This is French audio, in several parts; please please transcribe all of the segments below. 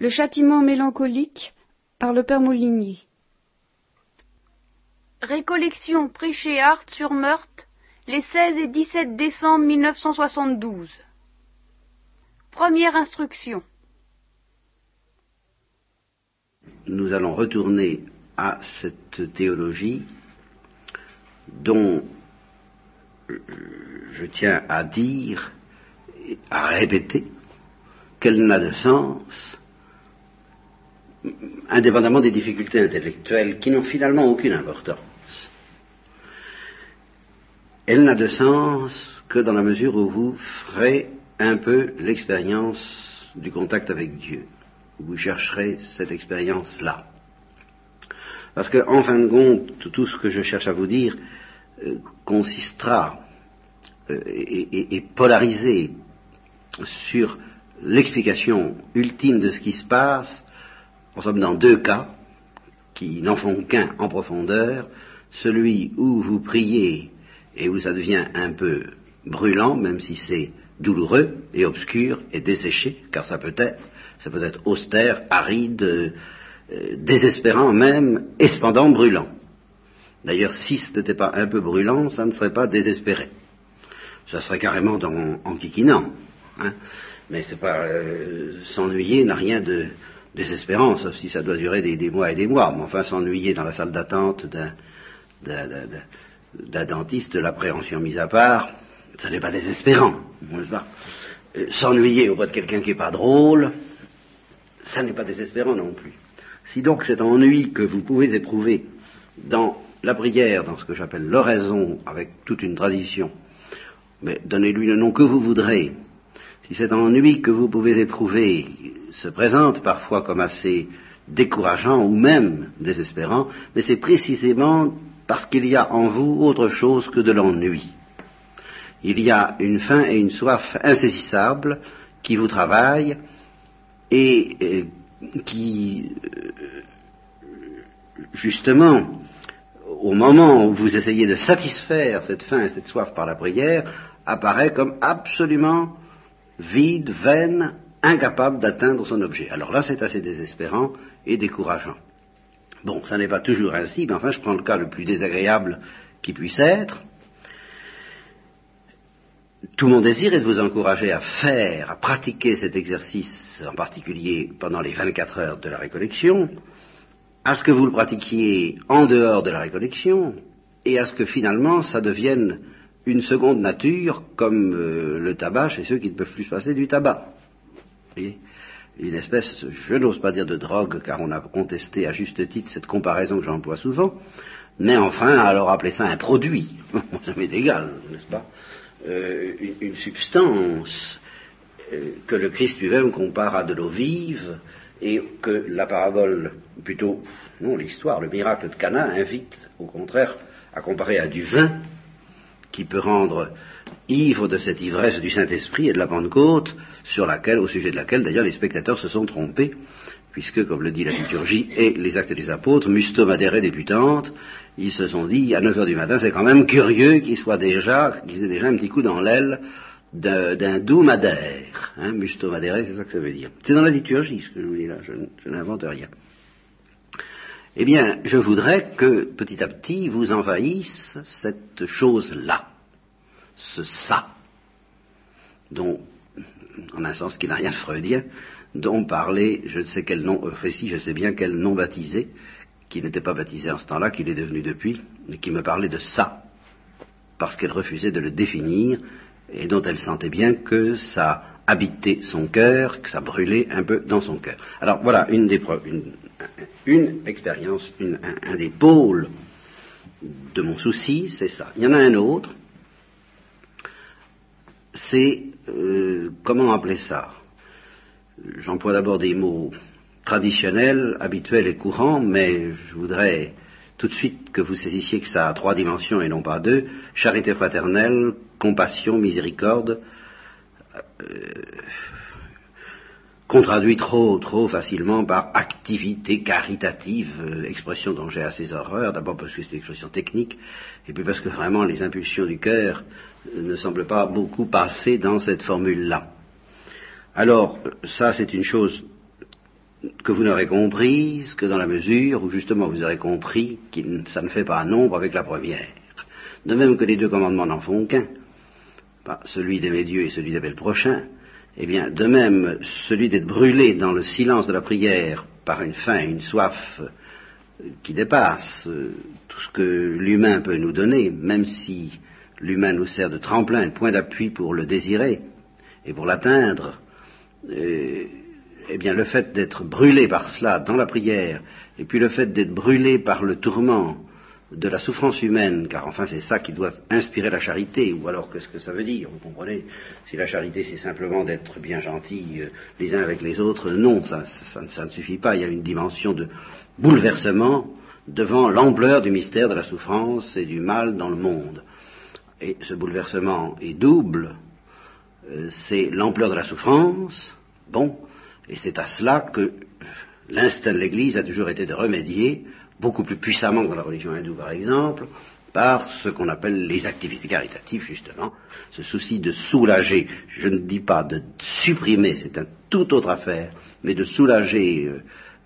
Le châtiment mélancolique par le père Moulinier. Récollection prêchée Art sur Meurthe les 16 et 17 décembre 1972. Première instruction. Nous allons retourner à cette théologie dont je tiens à dire, à répéter, qu'elle n'a de sens indépendamment des difficultés intellectuelles qui n'ont finalement aucune importance. Elle n'a de sens que dans la mesure où vous ferez un peu l'expérience du contact avec Dieu. Vous chercherez cette expérience-là. Parce que, en fin de compte, tout ce que je cherche à vous dire euh, consistera euh, et, et polarisé sur l'explication ultime de ce qui se passe nous sommes dans deux cas qui n'en font qu'un en profondeur, celui où vous priez et où ça devient un peu brûlant, même si c'est douloureux et obscur et desséché, car ça peut être, ça peut être austère, aride, euh, désespérant même, et cependant brûlant. D'ailleurs, si ce n'était pas un peu brûlant, ça ne serait pas désespéré. Ça serait carrément en, kikinant. Hein. Mais c'est pas euh, s'ennuyer n'a rien de, désespérance, sauf si ça doit durer des, mois et des mois. Mais enfin, s'ennuyer dans la salle d'attente d'un dentiste, l'appréhension mise à part, ça n'est pas désespérant, euh, S'ennuyer auprès de quelqu'un qui n'est pas drôle, ça n'est pas désespérant non plus. Si donc cet ennui que vous pouvez éprouver dans la prière, dans ce que j'appelle l'oraison, avec toute une tradition, mais donnez-lui le nom que vous voudrez, si cet ennui que vous pouvez éprouver se présente parfois comme assez décourageant ou même désespérant, mais c'est précisément parce qu'il y a en vous autre chose que de l'ennui. Il y a une faim et une soif insaisissables qui vous travaillent et, et qui, euh, justement, au moment où vous essayez de satisfaire cette faim et cette soif par la prière, apparaît comme absolument vide, vaine, incapable d'atteindre son objet. Alors là, c'est assez désespérant et décourageant. Bon, ça n'est pas toujours ainsi, mais enfin, je prends le cas le plus désagréable qui puisse être. Tout mon désir est de vous encourager à faire, à pratiquer cet exercice, en particulier pendant les 24 heures de la récollection, à ce que vous le pratiquiez en dehors de la récollection, et à ce que finalement ça devienne une seconde nature comme euh, le tabac chez ceux qui ne peuvent plus se passer du tabac. une espèce, je n'ose pas dire de drogue, car on a contesté à juste titre cette comparaison que j'emploie souvent, mais enfin, alors appelez ça un produit, ça m'est égal, n'est-ce pas euh, une, substance euh, que le Christ lui-même compare à de l'eau vive, et que la parabole, plutôt, non, l'histoire, le miracle de Cana invite, au contraire, à comparer à du vin, qui peut rendre ivre de cette ivresse du Saint-Esprit et de la Pentecôte, sur laquelle, au sujet de laquelle d'ailleurs les spectateurs se sont trompés, puisque, comme le dit la liturgie et les actes des apôtres, musto madere débutante, ils se sont dit, à 9 heures du matin, c'est quand même curieux qu'ils soient déjà, qu'ils aient déjà un petit coup dans l'aile d'un doux madère. Hein, musto c'est ça que ça veut dire. C'est dans la liturgie, ce que je vous dis là, je n'invente rien. Eh bien, je voudrais que petit à petit vous envahisse cette chose-là, ce ça, dont, en un sens qui n'a rien de freudien, dont parlait je ne sais quel nom, enfin si je sais bien quel nom baptisé, qui n'était pas baptisé en ce temps-là, qu'il est devenu depuis, mais qui me parlait de ça, parce qu'elle refusait de le définir, et dont elle sentait bien que ça habitait son cœur, que ça brûlait un peu dans son cœur. Alors voilà une des preuves, une expérience, un, des pôles de mon souci, c'est ça. Il y en a un autre, c'est, euh, comment appeler ça? J'emploie d'abord des mots traditionnels, habituels et courants, mais je voudrais tout de suite que vous saisissiez que ça a trois dimensions et non pas deux. Charité fraternelle, compassion, miséricorde, qu'on traduit trop, trop facilement par activité caritative, euh, expression dont j'ai assez horreur, d'abord parce que c'est une expression technique, et puis parce que vraiment les impulsions du cœur euh, ne semblent pas beaucoup passer dans cette formule-là. Alors, ça c'est une chose que vous n'aurez comprise que dans la mesure où justement vous aurez compris que ça ne fait pas un nombre avec la première. De même que les deux commandements n'en font qu'un, celui d'aimer Dieu et celui d'aimer le prochain, eh bien, de même, celui d'être brûlé dans le silence de la prière par une faim et une soif qui dépasse euh, tout ce que l'humain peut nous donner, même si l'humain nous sert de tremplin, de point d'appui pour le désirer et pour l'atteindre, euh, eh bien le fait d'être brûlé par cela dans la prière, et puis le fait d'être brûlé par le tourment de la souffrance humaine, car enfin c'est ça qui doit inspirer la charité, ou alors qu'est-ce que ça veut dire, vous comprenez? Si la charité c'est simplement d'être bien gentil euh, les uns avec les autres, non, ça, ne suffit pas, il y a une dimension de bouleversement devant l'ampleur du mystère de la souffrance et du mal dans le monde. Et ce bouleversement est double, euh, c'est l'ampleur de la souffrance, bon, et c'est à cela que l'instinct de l'Église a toujours été de remédier, beaucoup plus puissamment que dans la religion hindoue par exemple, par ce qu'on appelle les activités caritatives, justement, ce souci de soulager, je ne dis pas de supprimer, c'est une toute autre affaire, mais de soulager, euh,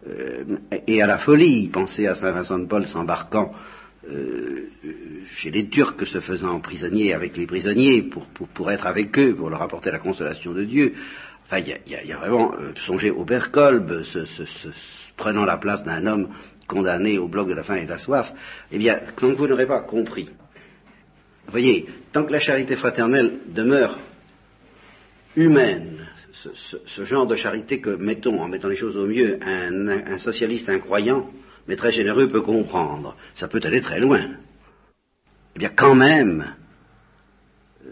euh, et à la folie, pensez à Saint Vincent de Paul s'embarquant euh, chez les Turcs se faisant prisonniers avec les prisonniers pour, pour, être avec eux, pour leur apporter la consolation de Dieu. Enfin, il y, a, vraiment euh, songé au Berkolb, prenant la place d'un homme condamné au bloc de la faim et de la soif. Eh bien, tant que vous n'aurez pas compris, voyez, tant que la charité fraternelle demeure humaine, ce, genre de charité que, mettons, en mettant les choses au mieux, un, socialiste incroyant, mais très généreux peut comprendre, ça peut aller très loin. Eh bien, quand même,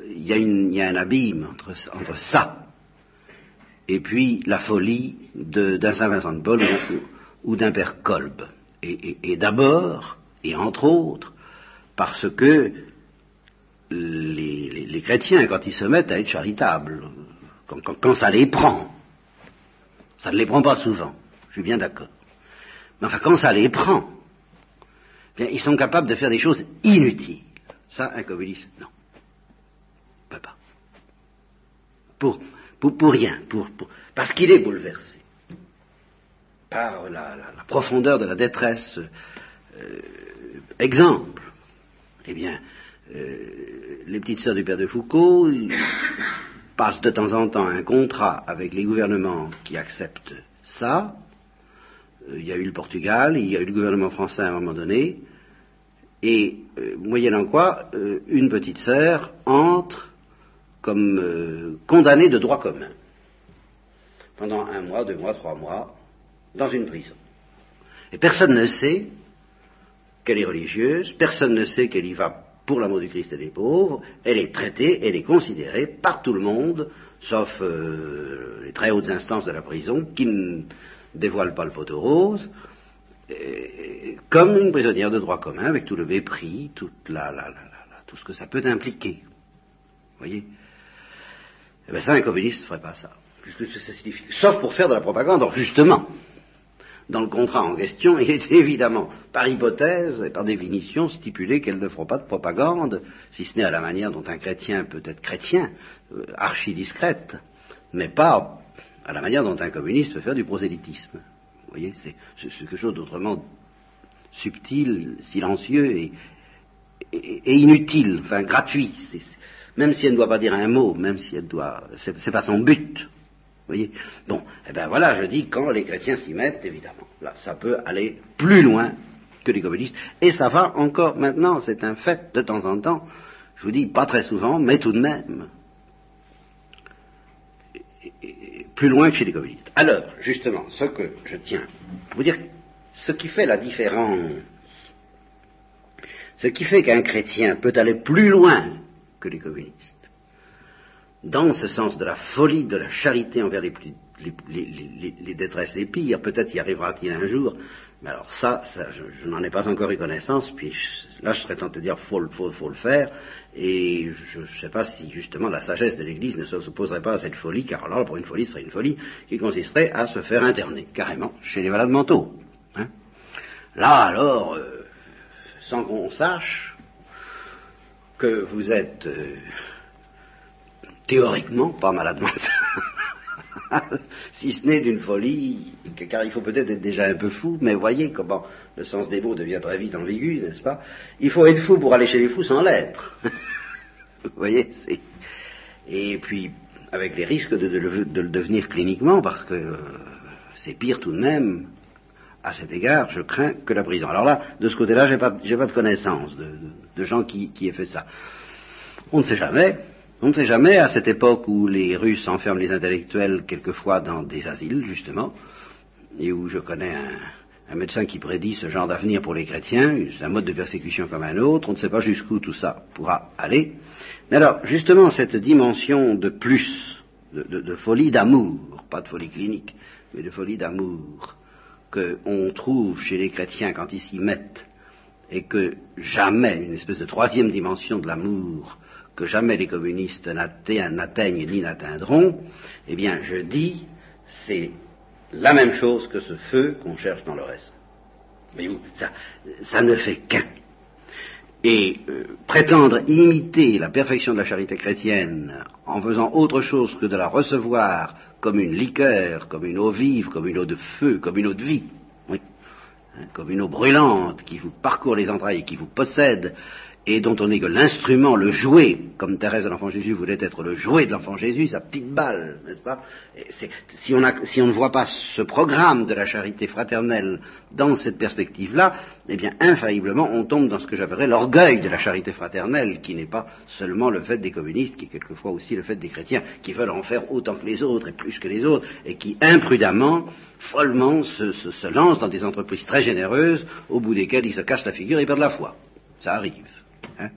il y, a un abîme entre, ça et puis la folie d'un Saint Vincent de Paul ou, d'un Père Kolb. Et, d'abord, et entre autres, parce que les, chrétiens, quand ils se mettent à être charitables, quand ça les prend, ça ne les prend pas souvent, je suis bien d'accord. Mais enfin, quand ça les prend, bien, ils sont capables de faire des choses inutiles. Ça, un communiste, non. Pas. Pour, pour, rien. Pour, parce qu'il est bouleversé par la, profondeur de la détresse. Euh, exemple, eh bien, euh, les petites sœurs du père de Foucault passent de temps en temps un contrat avec les gouvernements qui acceptent ça, euh, il y a eu le Portugal, il y a eu le gouvernement français à un moment donné, et euh, moyennant quoi, euh, une petite sœur entre comme condamnée de droit commun. Pendant un mois, deux mois, trois mois dans une prison. Et personne ne sait qu'elle est religieuse, personne ne sait qu'elle y va pour l'amour du Christ et des pauvres, elle est traitée, elle est considérée par tout le monde, sauf les très hautes instances de la prison, qui dévoile pas le poteau rose, comme une prisonnière de droit commun, avec tout le mépris, toute la, tout ce que ça peut impliquer. Vous voyez? Eh bien ça, un communiste ne ferait pas ça. Ça signifie? Sauf pour faire de la propagande. Or, justement, dans le contrat en question, il est évidemment, par hypothèse et par définition, stipulé qu'elle ne fera pas de propagande, si ce n'est à la manière dont un chrétien peut être chrétien, euh, archi-discrète, mais pas à la manière dont un communiste peut faire du prosélytisme. Vous voyez, c'est quelque chose d'autrement subtil, silencieux et, inutile, enfin gratuit. même si elle ne doit pas dire un mot, même si elle doit, c'est pas son but. Voyez Bon, eh bien voilà, je dis quand les chrétiens s'y mettent, évidemment, là, ça peut aller plus loin que les communistes, et ça va encore maintenant, c'est un fait de temps en temps. Je vous dis pas très souvent, mais tout de même plus loin que chez les communistes. Alors, justement, ce que je tiens à vous dire, ce qui fait la différence, ce qui fait qu'un chrétien peut aller plus loin que les communistes, dans ce sens de la folie, de la charité envers les, plus, les, détresses les pires, peut-être y arrivera-t-il un jour, mais alors ça, je, n'en ai pas encore eu connaissance, puis là je serais tenté de dire faut, faut, faut le faire, et je ne sais pas si justement la sagesse de l'Église ne s'opposerait pas à cette folie, car alors pour une folie, ce serait une folie qui consisterait à se faire interner, carrément, chez les malades mentaux. Hein. Là alors, euh, sans qu'on sache que vous êtes... Euh, théoriquement pas malade mental. si ce n'est d'une folie, car il faut peut-être être déjà un peu fou, mais voyez comment le sens des mots devient très vite ambigu, n'est-ce pas? Il faut être fou pour aller chez les fous sans l'être. Vous voyez Et puis, avec les risques de, le devenir cliniquement, parce que euh, c'est pire tout de même. À cet égard, je crains que la prison. Alors là, de ce côté-là, j'ai pas, pas de connaissance de, gens qui, qui aient fait ça. On ne sait jamais. On ne sait jamais, à cette époque où les Russes enferment les intellectuels quelquefois dans des asiles, justement, et où je connais un, médecin qui prédit ce genre d'avenir pour les chrétiens, c'est un mode de persécution comme un autre, on ne sait pas jusqu'où tout ça pourra aller. Mais alors, justement, cette dimension de plus, de, folie d'amour, pas de folie clinique, mais de folie d'amour, qu'on trouve chez les chrétiens quand ils s'y mettent, et que jamais, une espèce de troisième dimension de l'amour, que jamais les communistes n'atteignent ni n'atteindront, eh bien, je dis, c'est la même chose que ce feu qu'on cherche dans le reste. Mais ça, ça ne fait qu'un. Et euh, prétendre imiter la perfection de la charité chrétienne en faisant autre chose que de la recevoir comme une liqueur, comme une eau vive, comme une eau de feu, comme une eau de vie, oui, hein, comme une eau brûlante qui vous parcourt les entrailles et qui vous possède, et dont on est que l'instrument, le jouet, comme Thérèse de l'Enfant Jésus voulait être le jouet de l'Enfant Jésus, sa petite balle, n'est-ce pas? Si on, ne voit pas ce programme de la charité fraternelle dans cette perspective-là, eh bien, infailliblement, on tombe dans ce que j'appellerais l'orgueil de la charité fraternelle, qui n'est pas seulement le fait des communistes, qui est quelquefois aussi le fait des chrétiens, qui veulent en faire autant que les autres et plus que les autres, et qui imprudemment, follement, se, se, se lancent dans des entreprises très généreuses, au bout desquelles ils se cassent la figure et perdent la foi. Ça arrive. Hein.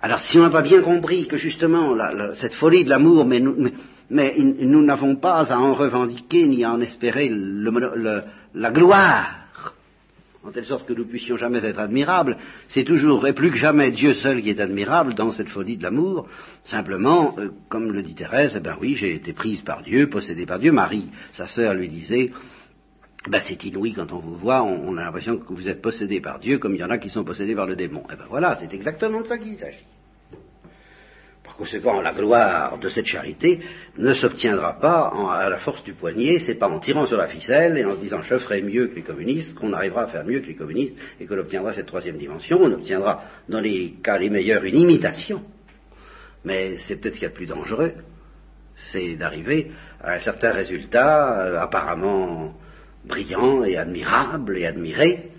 Alors si on n'a pas bien compris que justement cette folie de l'amour, mais nous n'avons pas à en revendiquer ni à en espérer la gloire, en telle sorte que nous puissions jamais être admirables, c'est toujours et plus que jamais Dieu seul qui est admirable dans cette folie de l'amour. Simplement, euh, comme le dit Thérèse, eh ben oui, j'ai été prise par Dieu, possédée par Dieu. Marie, sa sœur, lui disait, ben c'est inouï quand on vous voit, on, a l'impression que vous êtes possédé par Dieu, comme il y en a qui sont possédés par le démon. Et eh ben voilà, c'est exactement de ça qu'il s'agit. Par conséquent, la gloire de cette charité ne s'obtiendra pas à la force du poignet, c'est pas en tirant sur la ficelle et en se disant je ferai mieux que les communistes qu'on arrivera à faire mieux que les communistes et qu'on obtiendra cette troisième dimension. On obtiendra, dans les cas les meilleurs, une imitation. Mais c'est peut-être ce qu'il y a de plus dangereux, c'est d'arriver à un certain résultat euh, apparemment brillant et admirable et admiré.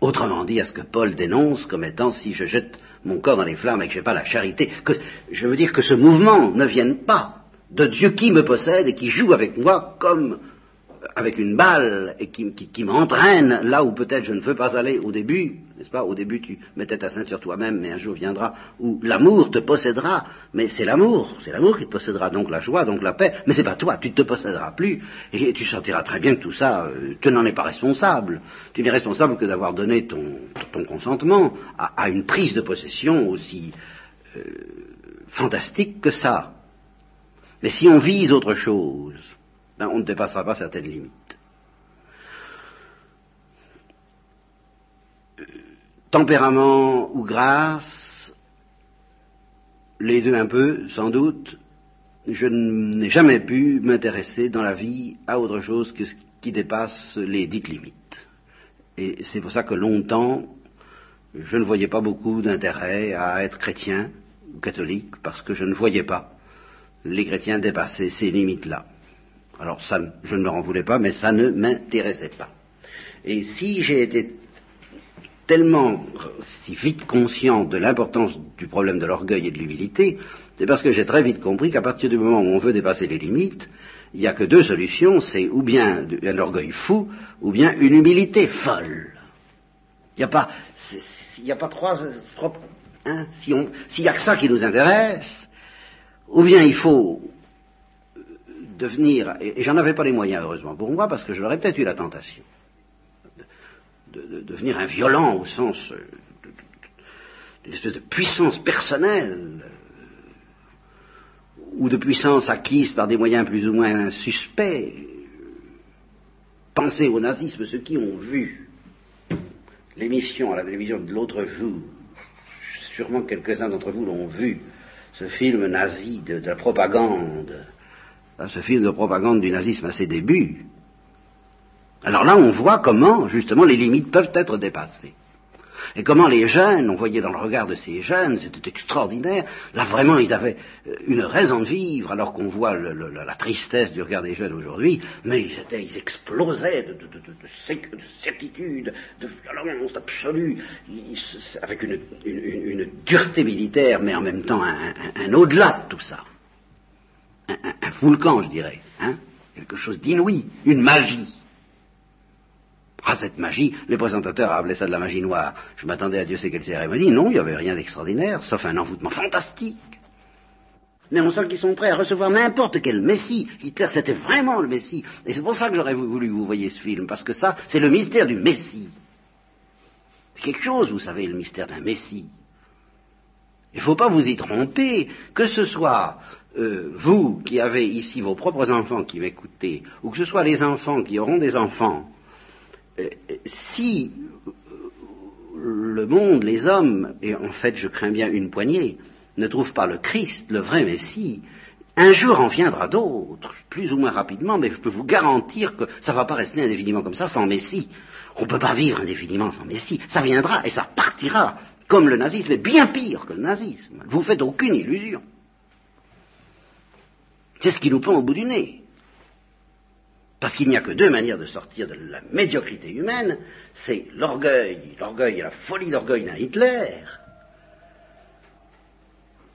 Autrement dit, à ce que Paul dénonce comme étant si je jette mon corps dans les flammes et que je n'ai pas la charité, que, je veux dire que ce mouvement ne vienne pas de Dieu qui me possède et qui joue avec moi comme avec une balle et qui, m'entraîne là où peut-être je ne veux pas aller au début, n'est-ce pas? Au début tu mettais ta ceinture toi-même, mais un jour viendra où l'amour te possédera, mais c'est l'amour, c'est l'amour qui te possédera, donc la joie, donc la paix, mais c'est pas toi, tu ne te posséderas plus, et tu sentiras très bien que tout ça, euh, tu n'en es pas responsable. Tu n'es responsable que d'avoir donné ton, consentement à, une prise de possession aussi euh, fantastique que ça. Mais si on vise autre chose, ben, on ne dépassera pas certaines limites. Tempérament ou grâce, les deux un peu, sans doute, je n'ai jamais pu m'intéresser dans la vie à autre chose que ce qui dépasse les dites limites. Et c'est pour ça que longtemps, je ne voyais pas beaucoup d'intérêt à être chrétien ou catholique, parce que je ne voyais pas les chrétiens dépasser ces limites-là. Alors ça, je ne me en voulais pas, mais ça ne m'intéressait pas. Et si j'ai été tellement, si vite conscient de l'importance du problème de l'orgueil et de l'humilité, c'est parce que j'ai très vite compris qu'à partir du moment où on veut dépasser les limites, il n'y a que deux solutions, c'est ou bien un orgueil fou, ou bien une humilité folle. Il n'y a pas, il a pas trois, hein, s'il n'y a que ça qui nous intéresse, ou bien il faut devenir, et, j'en avais pas les moyens heureusement pour moi, parce que j'aurais peut-être eu la tentation. De, devenir un violent au sens euh, d'une espèce de puissance personnelle euh, ou de puissance acquise par des moyens plus ou moins suspects. Pensez au nazisme, ceux qui ont vu l'émission à la télévision de l'autre jour, sûrement quelques-uns d'entre vous l'ont vu, ce film nazi de, la propagande, ce film de propagande du nazisme à ses débuts, alors là on voit comment justement les limites peuvent être dépassées. Et comment les jeunes, on voyait dans le regard de ces jeunes, c'était extraordinaire, là vraiment ils avaient euh, une raison de vivre, alors qu'on voit la tristesse du regard des jeunes aujourd'hui, mais ils explosaient de, certitude, de violence absolue, avec une, dureté militaire, mais en même temps un, au-delà de tout ça. Un, un, je dirais, hein quelque chose d'inouï, une magie. Ah, cette magie, les présentateurs appelaient ça de la magie noire. Je m'attendais à Dieu sait quelle cérémonie. Non, il n'y avait rien d'extraordinaire, sauf un envoûtement fantastique. Mais on sent qu'ils sont prêts à recevoir n'importe quel Messie. Hitler, c'était vraiment le Messie. Et c'est pour ça que j'aurais voulu que vous voyez ce film, parce que ça, c'est le mystère du Messie. C'est quelque chose, vous savez, le mystère d'un Messie. Il ne faut pas vous y tromper, que ce soit euh, vous qui avez ici vos propres enfants qui m'écoutez, ou que ce soit les enfants qui auront des enfants, euh, si le monde, les hommes, et en fait je crains bien une poignée, ne trouvent pas le Christ, le vrai Messie, un jour en viendra d'autres, plus ou moins rapidement, mais je peux vous garantir que ça ne va pas rester indéfiniment comme ça sans Messie. On ne peut pas vivre indéfiniment sans Messie. Ça viendra et ça partira, comme le nazisme, et bien pire que le nazisme. Vous faites aucune illusion. C'est ce qui nous prend au bout du nez. Parce qu'il n'y a que deux manières de sortir de la médiocrité humaine, c'est l'orgueil, l'orgueil et la folie d'orgueil d'un Hitler,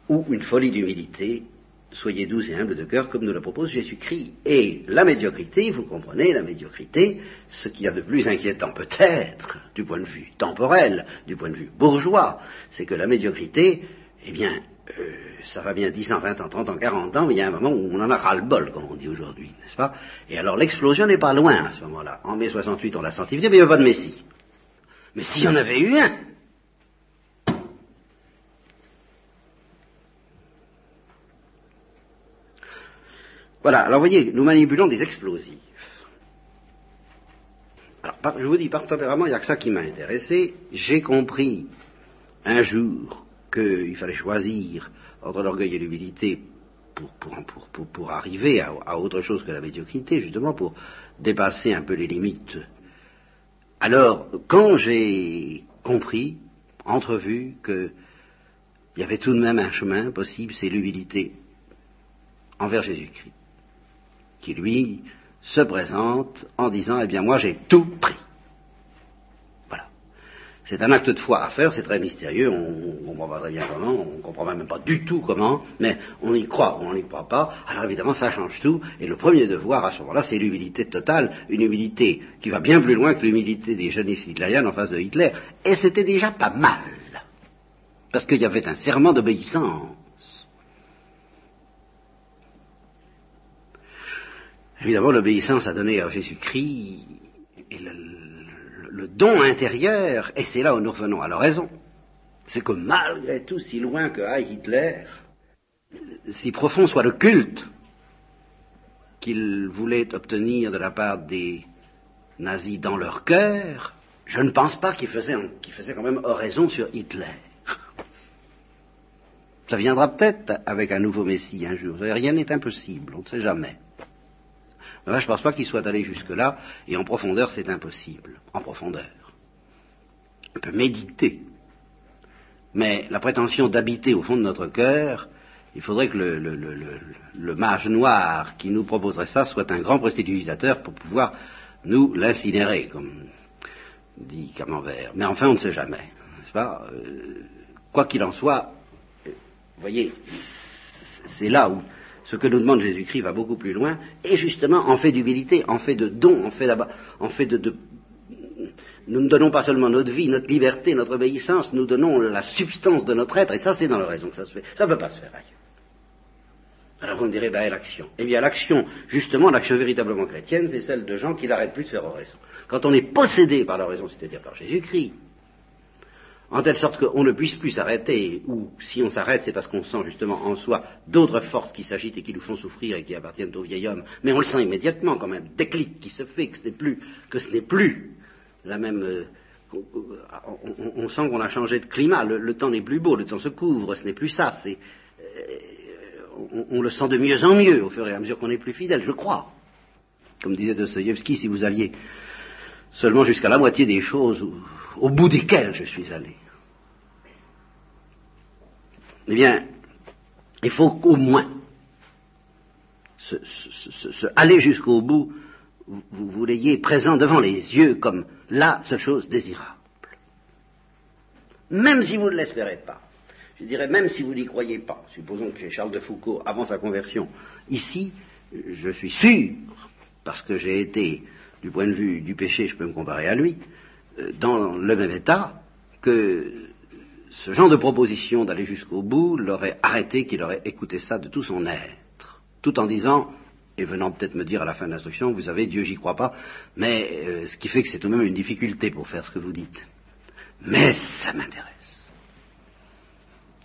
ou une folie d'humilité, soyez doux et humbles de cœur comme nous le propose Jésus-Christ. Et la médiocrité, vous comprenez, la médiocrité, ce qu'il y a de plus inquiétant peut-être, du point de vue temporel, du point de vue bourgeois, c'est que la médiocrité, eh bien, euh, ça va bien 10 ans, 20 ans, 30 ans, 40 ans, mais il y a un moment où on en a ras-le-bol, comme on dit aujourd'hui, n'est-ce pas? Et alors l'explosion n'est pas loin à ce moment-là. En mai 68, on l'a senti mais il n'y avait pas de Messie. Mais s'il y en avait eu un Voilà, alors voyez, nous manipulons des explosifs. Alors, je vous dis, par tempérament, il n'y a que ça qui m'a intéressé. J'ai compris un jour qu'il fallait choisir entre l'orgueil et l'humilité pour, arriver à, autre chose que la médiocrité, justement pour dépasser un peu les limites. Alors, quand j'ai compris, entrevu, qu'il y avait tout de même un chemin possible, c'est l'humilité envers Jésus-Christ, qui lui se présente en disant, eh bien moi j'ai tout pris. C'est un acte de foi à faire, c'est très mystérieux, on ne comprend pas très bien comment, on ne comprend même pas du tout comment, mais on y croit ou on n'y croit pas, alors évidemment ça change tout, et le premier devoir à ce moment-là, c'est l'humilité totale, une humilité qui va bien plus loin que l'humilité des jeunes hitlériens en face de Hitler, et c'était déjà pas mal, parce qu'il y avait un serment d'obéissance. Évidemment, l'obéissance a donné à Jésus-Christ, et le, le don intérieur, et c'est là où nous revenons à la raison, c'est que malgré tout, si loin que aille Hitler, si profond soit le culte qu'il voulait obtenir de la part des nazis dans leur cœur, je ne pense pas qu'il faisait, faisait quand même oraison sur Hitler. Ça viendra peut-être avec un nouveau Messie un jour. Rien n'est impossible, on ne sait jamais je ne pense pas qu'il soit allé jusque-là, et en profondeur, c'est impossible. En profondeur. On peut méditer. Mais la prétention d'habiter au fond de notre cœur, il faudrait que le, mage noir qui nous proposerait ça soit un grand prestidigitateur pour pouvoir nous l'incinérer, comme dit Camembert. Mais enfin, on ne sait jamais. Pas? Euh, quoi qu'il en soit, vous voyez, c'est là où ce que nous demande Jésus-Christ va beaucoup plus loin, et justement en fait d'humilité, en fait de don, en fait, en fait de, Nous ne donnons pas seulement notre vie, notre liberté, notre obéissance, nous donnons la substance de notre être, et ça c'est dans la raison que ça se fait. Ça ne peut pas se faire ailleurs. Alors vous me direz, ben l'action? Eh bien l'action, justement, l'action véritablement chrétienne, c'est celle de gens qui n'arrêtent plus de faire oraison. Quand on est possédé par la raison, c'est-à-dire par Jésus-Christ, en telle sorte qu'on ne puisse plus s'arrêter, ou si on s'arrête, c'est parce qu'on sent justement en soi d'autres forces qui s'agitent et qui nous font souffrir et qui appartiennent au vieil homme, mais on le sent immédiatement comme un déclic qui se fait, que ce n'est plus, que ce n'est plus la même. Euh, on, sent qu'on a changé de climat, le, temps n'est plus beau, le temps se couvre, ce n'est plus ça, c'est on, on, le sent de mieux en mieux au fur et à mesure qu'on est plus fidèle, je crois. Comme disait Dostoïevski, si vous alliez seulement jusqu'à la moitié des choses au bout desquelles je suis allé. Eh bien, il faut qu'au moins se, aller jusqu'au bout, vous, vous l'ayez présent devant les yeux comme la seule chose désirable. Même si vous ne l'espérez pas. Je dirais même si vous n'y croyez pas. Supposons que j'ai Charles de Foucault avant sa conversion. Ici, je suis sûr, parce que j'ai été, du point de vue du péché, je peux me comparer à lui, dans le même état, que ce genre de proposition d'aller jusqu'au bout l'aurait arrêté, qu'il aurait écouté ça de tout son être, tout en disant, et venant peut-être me dire à la fin de l'instruction, vous savez, Dieu, j'y crois pas, mais euh, ce qui fait que c'est tout de même une difficulté pour faire ce que vous dites. Mais ça m'intéresse.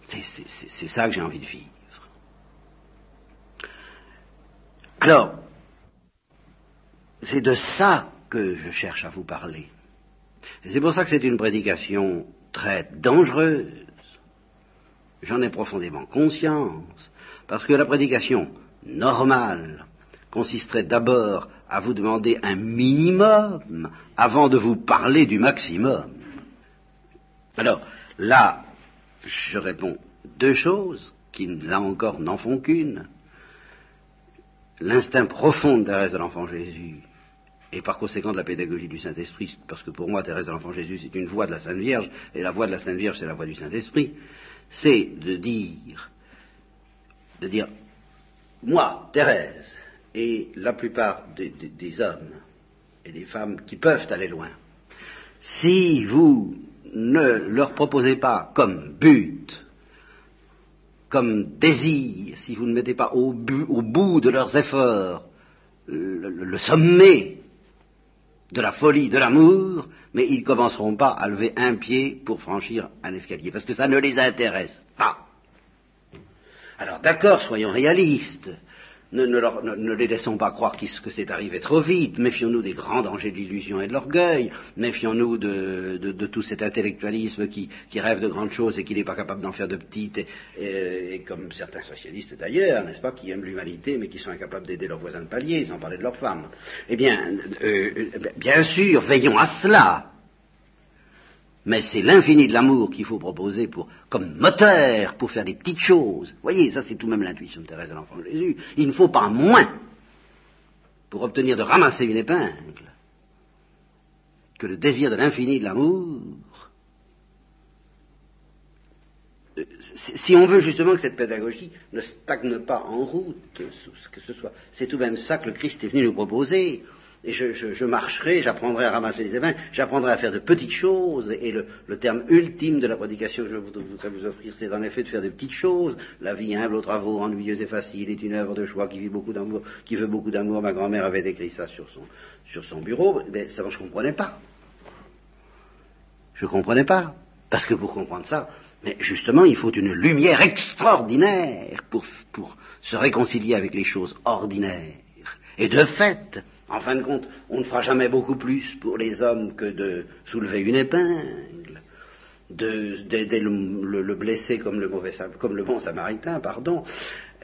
C'est ça que j'ai envie de vivre. Alors, c'est de ça que je cherche à vous parler. C'est pour ça que c'est une prédication très dangereuse. J'en ai profondément conscience, parce que la prédication normale consisterait d'abord à vous demander un minimum avant de vous parler du maximum. Alors, là, je réponds deux choses qui, là encore, n'en font qu'une. L'instinct profond de Thérèse de l'Enfant Jésus, et par conséquent de la pédagogie du Saint-Esprit, parce que pour moi, Thérèse de l'Enfant Jésus, c'est une voix de la Sainte Vierge, et la voix de la Sainte Vierge, c'est la voix du Saint-Esprit, c'est de dire, de dire, moi, Thérèse, et la plupart des, hommes et des femmes qui peuvent aller loin, si vous ne leur proposez pas comme but, comme désir, si vous ne mettez pas au, bout de leurs efforts le, sommet de la folie, de l'amour, mais ils ne commenceront pas à lever un pied pour franchir un escalier, parce que ça ne les intéresse pas. Alors d'accord, soyons réalistes, ne, leur, ne, ne, les laissons pas croire qu que c'est arrivé trop vite. Méfions-nous des grands dangers de l'illusion et de l'orgueil. Méfions-nous de, tout cet intellectualisme qui, rêve de grandes choses et qui n'est pas capable d'en faire de petites. Et, comme certains socialistes d'ailleurs, n'est-ce pas, qui aiment l'humanité mais qui sont incapables d'aider leurs voisins de palier, sans parler de leurs femmes. Eh bien, euh, bien sûr, veillons à cela mais c'est l'infini de l'amour qu'il faut proposer pour, comme moteur pour faire des petites choses. Vous voyez, ça c'est tout de même l'intuition de Thérèse de l'Enfant Jésus. Il ne faut pas moins pour obtenir de ramasser une épingle que le désir de l'infini de l'amour. Si on veut justement que cette pédagogie ne stagne pas en route, que ce soit, c'est tout de même ça que le Christ est venu nous proposer et je, je, marcherai, j'apprendrai à ramasser les épingles, j'apprendrai à faire de petites choses, et le, terme ultime de la prédication que je voudrais vous offrir, c'est en effet de faire de petites choses. La vie humble aux travaux, ennuyeuse et facile, est une œuvre de choix qui vit beaucoup d'amour, qui veut beaucoup d'amour. Ma grand-mère avait écrit ça sur son, bureau, mais ça, je ne comprenais pas. Je ne comprenais pas. Parce que pour comprendre ça, mais justement, il faut une lumière extraordinaire pour se réconcilier avec les choses ordinaires. Et de fait, en fin de compte, on ne fera jamais beaucoup plus pour les hommes que de soulever une épingle, d'aider le, le, le, blessé comme le, bon samaritain, pardon.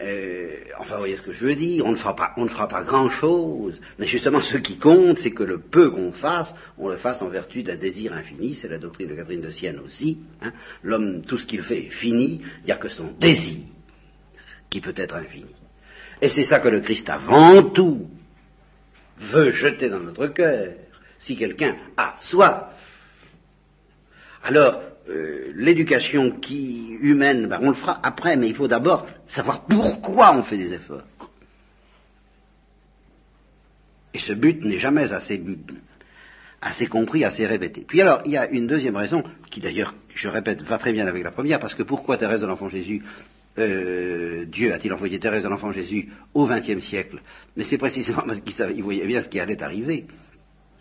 Euh, enfin, voyez ce que je veux dire, on ne fera pas, on ne fera pas grand-chose, mais justement ce qui compte, c'est que le peu qu'on fasse, on le fasse en vertu d'un désir infini, c'est la doctrine de Catherine de Sienne aussi. Hein. L'homme, tout ce qu'il fait est fini, il n'y a que son désir qui peut être infini. Et c'est ça que le Christ avant tout veut jeter dans notre cœur, si quelqu'un a soif. Alors, euh, l'éducation qui humaine, ben, on le fera après, mais il faut d'abord savoir pourquoi on fait des efforts. Et ce but n'est jamais assez, assez compris, assez répété. Puis alors, il y a une deuxième raison, qui d'ailleurs, je répète, va très bien avec la première, parce que pourquoi Thérèse de l'Enfant Jésus euh, Dieu a-t-il envoyé Thérèse de l'Enfant Jésus au XXe siècle? Mais c'est précisément parce qu'il voyait bien ce qui allait arriver.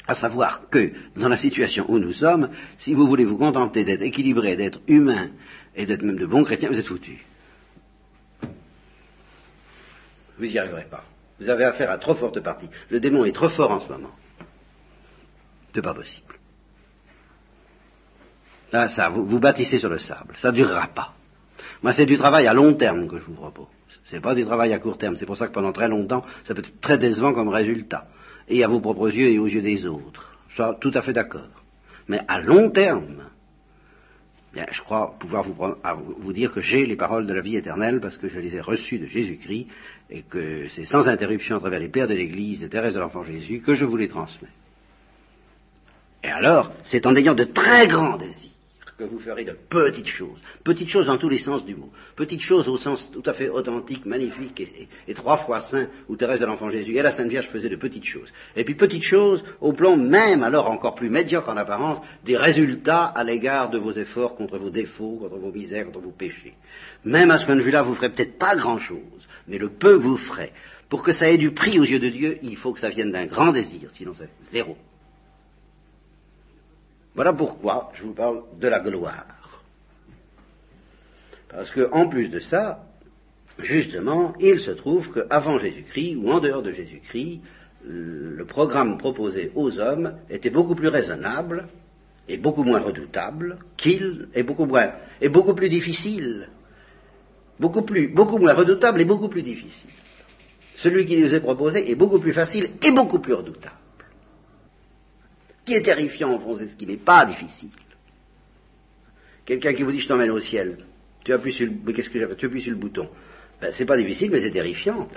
À savoir que, dans la situation où nous sommes, si vous voulez vous contenter d'être équilibré, d'être humain et d'être même de bons chrétiens, vous êtes foutus. Vous n'y arriverez pas. Vous avez affaire à trop forte partie. Le démon est trop fort en ce moment. C'est pas possible. Là, ça, vous, vous bâtissez sur le sable. Ça ne durera pas. Moi, c'est du travail à long terme que je vous propose. C'est pas du travail à court terme. C'est pour ça que pendant très longtemps, ça peut être très décevant comme résultat. Et à vos propres yeux et aux yeux des autres. Je suis tout à fait d'accord. Mais à long terme, bien, je crois pouvoir vous, vous dire que j'ai les paroles de la vie éternelle parce que je les ai reçues de Jésus-Christ et que c'est sans interruption à travers les pères de l'Église et Thérèse de l'Enfant Jésus que je vous les transmets. Et alors, c'est en ayant de très grands désirs que vous ferez de petites choses. Petites choses dans tous les sens du mot. Petites choses au sens tout à fait authentique, magnifique et, trois fois saint, où Thérèse de l'Enfant Jésus et la Sainte Vierge faisaient de petites choses. Et puis petites choses au plan même, alors encore plus médiocre en apparence, des résultats à l'égard de vos efforts contre vos défauts, contre vos misères, contre vos péchés. Même à ce point de vue-là, vous ferez peut-être pas grand-chose, mais le peu que vous ferez, pour que ça ait du prix aux yeux de Dieu, il faut que ça vienne d'un grand désir, sinon c'est zéro. Voilà pourquoi je vous parle de la gloire. Parce que, en plus de ça, justement, il se trouve qu'avant Jésus-Christ, ou en dehors de Jésus-Christ, le programme proposé aux hommes était beaucoup plus raisonnable et beaucoup moins redoutable qu'il est beaucoup plus difficile, beaucoup plus, beaucoup moins redoutable et beaucoup plus difficile. Celui qui nous est proposé est beaucoup plus facile et beaucoup plus redoutable qui est terrifiant au fond, c'est ce qui n'est pas difficile. Quelqu'un qui vous dit je t'emmène au ciel, tu appuies sur le, qu'est-ce que sur le bouton. Ben, c'est pas difficile, mais c'est terrifiant.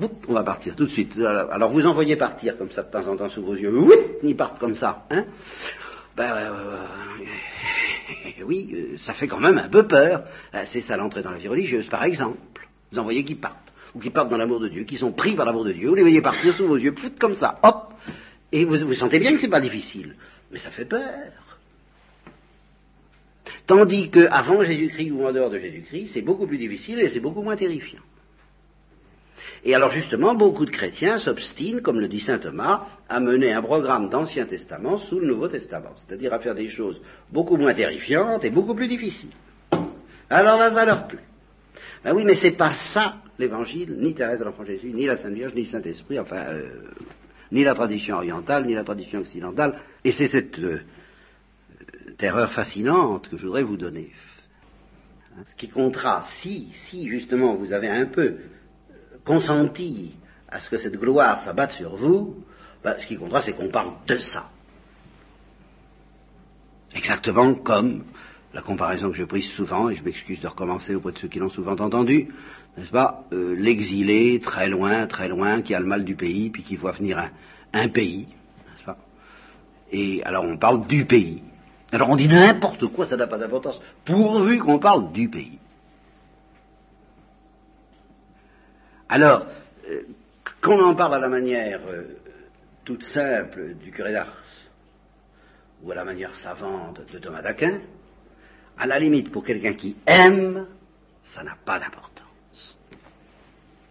On va partir tout de suite. Alors vous envoyez partir comme ça de temps en temps sous vos yeux. Oui, ils partent comme ça. Hein ben, euh, euh, oui, euh, ça fait quand même un peu peur. C'est ça l'entrée dans la vie religieuse, par exemple. Vous envoyez qui partent, ou qui partent dans l'amour de Dieu, qui sont pris par l'amour de Dieu. Vous les voyez partir sous vos yeux, foutre comme ça, hop. Et vous, sentez bien que c'est pas difficile, mais ça fait peur. Tandis qu'avant Jésus-Christ ou en dehors de Jésus-Christ, c'est beaucoup plus difficile et c'est beaucoup moins terrifiant. Et alors justement, beaucoup de chrétiens s'obstinent, comme le dit saint Thomas, à mener un programme d'Ancien Testament sous le Nouveau Testament, c'est-à-dire à faire des choses beaucoup moins terrifiantes et beaucoup plus difficiles. Alors là, ça leur plaît. Ben oui, mais c'est pas ça l'Évangile, ni Thérèse de l'Enfant Jésus, ni la Sainte Vierge, ni le Saint-Esprit, enfin, euh, ni la tradition orientale, ni la tradition occidentale. Et c'est cette euh, terreur fascinante que je voudrais vous donner. Ce qui comptera, si, si justement vous avez un peu consenti à ce que cette gloire s'abatte sur vous, ben, ce qui comptera, c'est qu'on parle de ça. Exactement comme la comparaison que je prise souvent, et je m'excuse de recommencer auprès de ceux qui l'ont souvent entendu, n'est-ce pas, euh, l'exilé très loin, très loin, qui a le mal du pays, puis qui voit venir un, un pays, n'est-ce pas Et alors on parle du pays. Alors on dit n'importe quoi, ça n'a pas d'importance, pourvu qu'on parle du pays. Alors, euh, qu'on en parle à la manière euh, toute simple du curé d'Ars, ou à la manière savante de Thomas d'Aquin, à la limite, pour quelqu'un qui aime, ça n'a pas d'importance.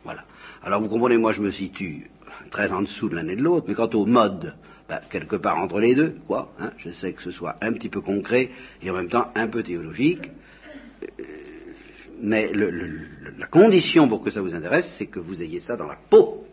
Voilà. Alors vous comprenez, moi je me situe très en dessous de l'un et de l'autre, mais quant au mode, ben, quelque part entre les deux, quoi. Hein, je sais que ce soit un petit peu concret et en même temps un peu théologique. mais la condition pour que ça vous intéresse, c'est que vous ayez ça dans la peau.